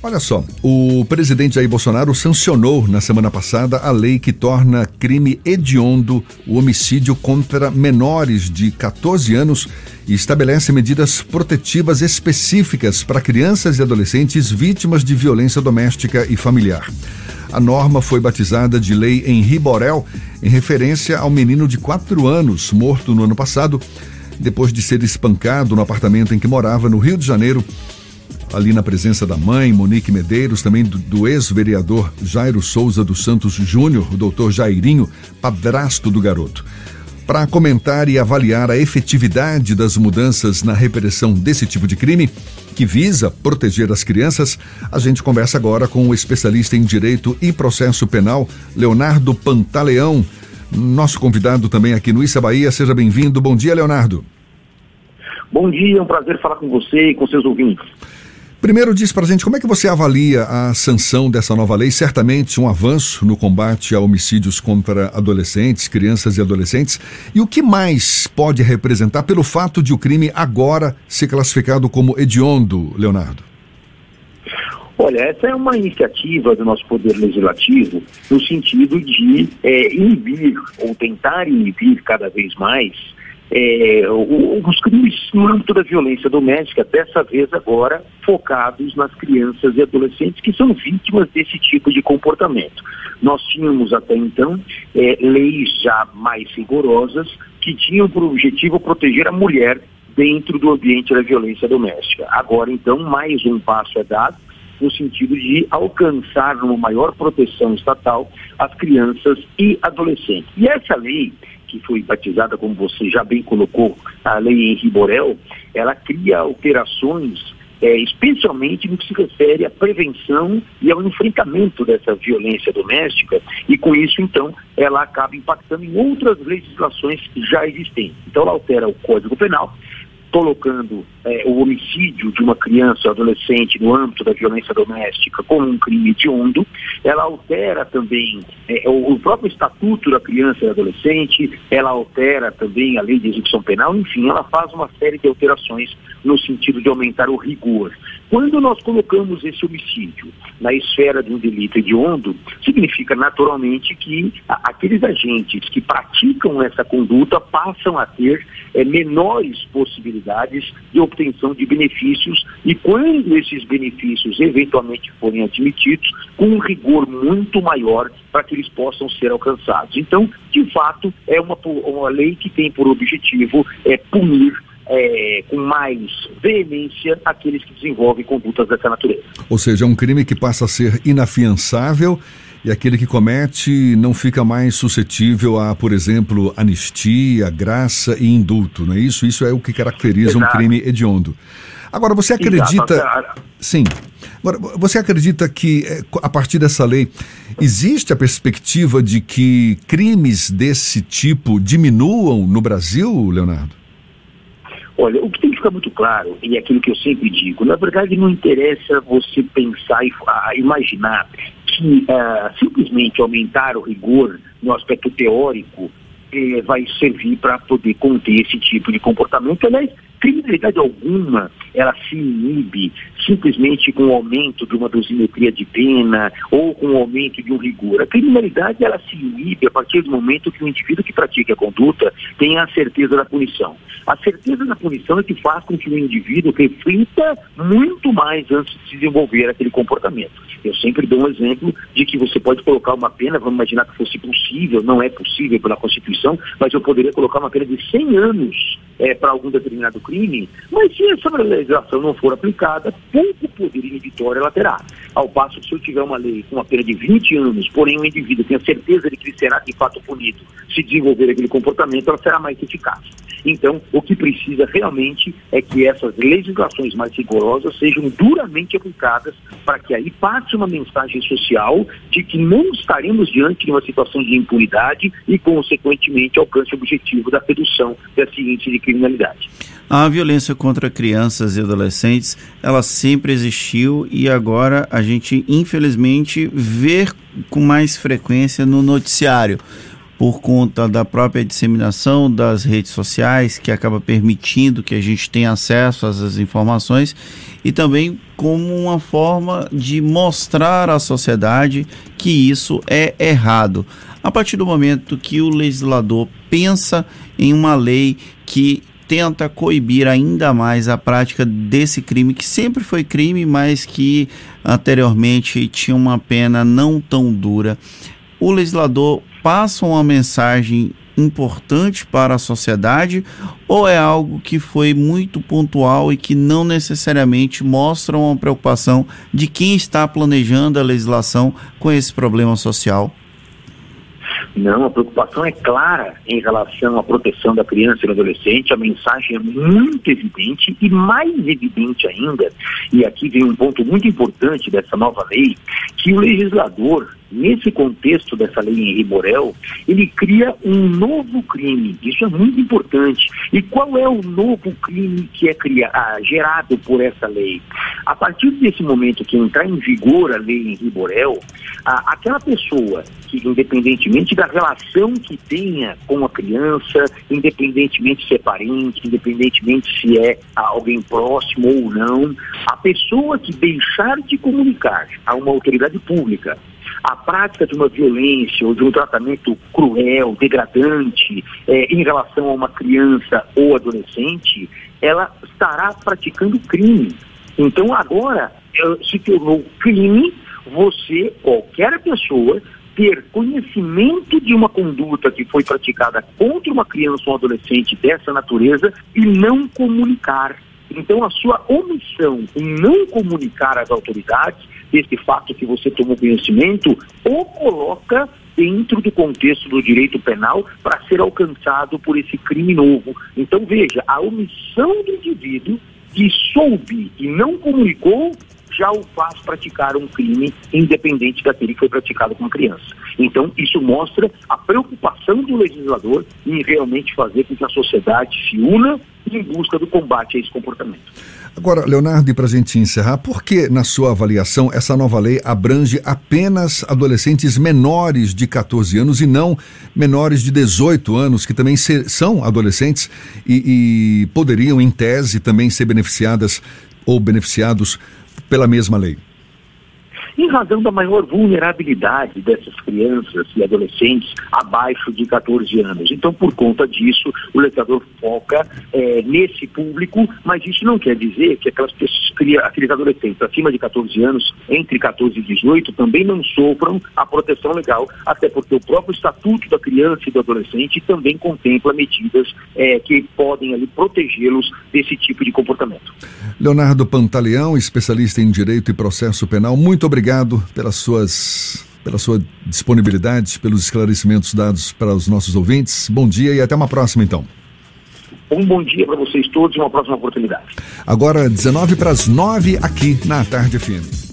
Olha só, o presidente Jair Bolsonaro sancionou na semana passada a lei que torna crime hediondo o homicídio contra menores de 14 anos e estabelece medidas protetivas específicas para crianças e adolescentes vítimas de violência doméstica e familiar. A norma foi batizada de Lei Henri Borel em referência ao menino de 4 anos morto no ano passado depois de ser espancado no apartamento em que morava no Rio de Janeiro ali na presença da mãe, Monique Medeiros, também do, do ex-vereador Jairo Souza dos Santos Júnior, o doutor Jairinho, padrasto do garoto. Para comentar e avaliar a efetividade das mudanças na repressão desse tipo de crime, que visa proteger as crianças, a gente conversa agora com o especialista em Direito e Processo Penal, Leonardo Pantaleão, nosso convidado também aqui no Issa Bahia. Seja bem-vindo. Bom dia, Leonardo. Bom dia, é um prazer falar com você e com seus ouvintes. Primeiro diz pra gente como é que você avalia a sanção dessa nova lei, certamente um avanço no combate a homicídios contra adolescentes, crianças e adolescentes, e o que mais pode representar pelo fato de o crime agora ser classificado como hediondo, Leonardo? Olha, essa é uma iniciativa do nosso Poder Legislativo no sentido de é, inibir ou tentar inibir cada vez mais é, os crimes no âmbito da violência doméstica, dessa vez agora focados nas crianças e adolescentes que são vítimas desse tipo de comportamento. Nós tínhamos até então é, leis já mais rigorosas que tinham por objetivo proteger a mulher dentro do ambiente da violência doméstica. Agora, então, mais um passo é dado no sentido de alcançar uma maior proteção estatal as crianças e adolescentes. E essa lei que foi batizada, como você já bem colocou, a Lei Henri Borel, ela cria alterações é, especialmente no que se refere à prevenção e ao enfrentamento dessa violência doméstica, e com isso, então, ela acaba impactando em outras legislações já existentes. Então, ela altera o Código Penal, colocando é, o homicídio de uma criança ou adolescente no âmbito da violência doméstica como um crime hediondo, ela altera também é, o, próprio estatuto da criança e adolescente, ela altera também a lei de execução penal, enfim, ela faz uma série de alterações no sentido de aumentar o rigor. Quando nós colocamos esse homicídio na esfera de um delito hediondo, significa naturalmente que aqueles agentes que praticam essa conduta passam a ter é, menores possibilidades de obtenção de benefícios e quando esses benefícios eventualmente forem admitidos, com um rigor muito maior para que eles possam ser alcançados. Então, de fato, é uma, uma lei que tem por objetivo é, punir é, com mais veemência aqueles que desenvolvem condutas dessa natureza. Ou seja, é um crime que passa a ser inafiançável e aquele que comete não fica mais suscetível a, por exemplo, anistia, graça e indulto, não é isso? Isso é o que caracteriza Exato. um crime hediondo. Agora, você acredita. Exato. Sim. Agora, você acredita que, é, a partir dessa lei, existe a perspectiva de que crimes desse tipo diminuam no Brasil, Leonardo? Olha, o que tem que ficar muito claro, e é aquilo que eu sempre digo, na verdade não interessa você pensar e imaginar que uh, simplesmente aumentar o rigor no aspecto teórico eh, vai servir para poder conter esse tipo de comportamento. Aliás, criminalidade alguma, ela se inibe simplesmente com o aumento de uma dosimetria de pena ou com o aumento de um rigor. A criminalidade, ela se inibe a partir do momento que o indivíduo que pratica a conduta tenha a certeza da punição. A certeza da punição é que faz com que o indivíduo reflita muito mais antes de desenvolver aquele comportamento. Eu sempre dou um exemplo de que você pode colocar uma pena, vamos imaginar que fosse possível, não é possível pela Constituição, mas eu poderia colocar uma pena de 100 anos é, para algum determinado crime, mas se essa legislação não for aplicada, pouco poder inibitório ela terá. Ao passo que se eu tiver uma lei com uma pena de 20 anos, porém o indivíduo tem a certeza de que será de fato punido se desenvolver aquele comportamento, ela será mais eficaz. Então, o que precisa realmente é que essas legislações mais rigorosas sejam duramente aplicadas para que aí passe uma mensagem social de que não estaremos diante de uma situação de impunidade e, consequentemente, alcance o objetivo da redução desse índice de criminalidade. A violência contra crianças e adolescentes, ela sempre existiu e agora a gente, infelizmente, vê com mais frequência no noticiário. por conta da própria disseminação das redes sociais, que acaba permitindo que a gente tenha acesso a essas informações, e também como uma forma de mostrar à sociedade que isso é errado. A partir do momento que o legislador pensa em uma lei que tenta coibir ainda mais a prática desse crime, que sempre foi crime, mas que anteriormente tinha uma pena não tão dura. O legislador passa uma mensagem importante para a sociedade ou é algo que foi muito pontual e que não necessariamente mostra uma preocupação de quem está planejando a legislação com esse problema social? Não, a preocupação é clara em relação à proteção da criança e do adolescente. A mensagem é muito evidente e mais evidente ainda, e aqui vem um ponto muito importante dessa nova lei, que o legislador Nesse contexto dessa lei Henri Borel, ele cria um novo crime. Isso é muito importante. E qual é o novo crime que é criado, ah, gerado por essa lei? A partir desse momento que entrar em vigor a lei Henri Borel, ah, aquela pessoa que, independentemente da relação que tenha com a criança, independentemente se é parente, independentemente se é ah, alguém próximo ou não, a pessoa que deixar de comunicar a uma autoridade pública a prática de uma violência ou de um tratamento cruel, degradante é, em relação a uma criança ou adolescente, ela estará praticando crime. Então agora se tornou crime você, qualquer pessoa, ter conhecimento de uma conduta que foi praticada contra uma criança ou um adolescente dessa natureza e não comunicar. Então, a sua omissão em não comunicar às autoridades desse fato que você tomou conhecimento o coloca dentro do contexto do direito penal para ser alcançado por esse crime novo. Então, veja, a omissão do indivíduo que soube e não comunicou já o faz praticar um crime independente daquele que foi praticado com a criança. Então, isso mostra a preocupação do legislador em realmente fazer com que a sociedade se una em busca do combate a esse comportamento. Agora, Leonardo, para a gente encerrar, por que, na sua avaliação, essa nova lei abrange apenas adolescentes menores de 14 anos e não menores de 18 anos, que também ser, são adolescentes e, e poderiam, em tese, também ser beneficiadas ou beneficiados pela mesma lei? Em razão da maior vulnerabilidade dessas crianças e adolescentes abaixo de 14 anos. Então, por conta disso, o legislador foca é, nesse público, mas isso não quer dizer que aquelas pessoas, aqueles adolescentes acima de 14 anos, entre 14 e 18, também não sofram a proteção legal, até porque o próprio Estatuto da Criança e do Adolescente também contempla medidas é, que podem ali protegê-los desse tipo de comportamento. Leonardo Pantaleão, especialista em Direito e Processo Penal, muito obrigado pelas suas pela sua disponibilidade, pelos esclarecimentos dados para os nossos ouvintes. Bom dia e até uma próxima, então. Um bom dia para vocês todos e uma próxima oportunidade. Agora, 19 para as 9 aqui na Tarde Fim.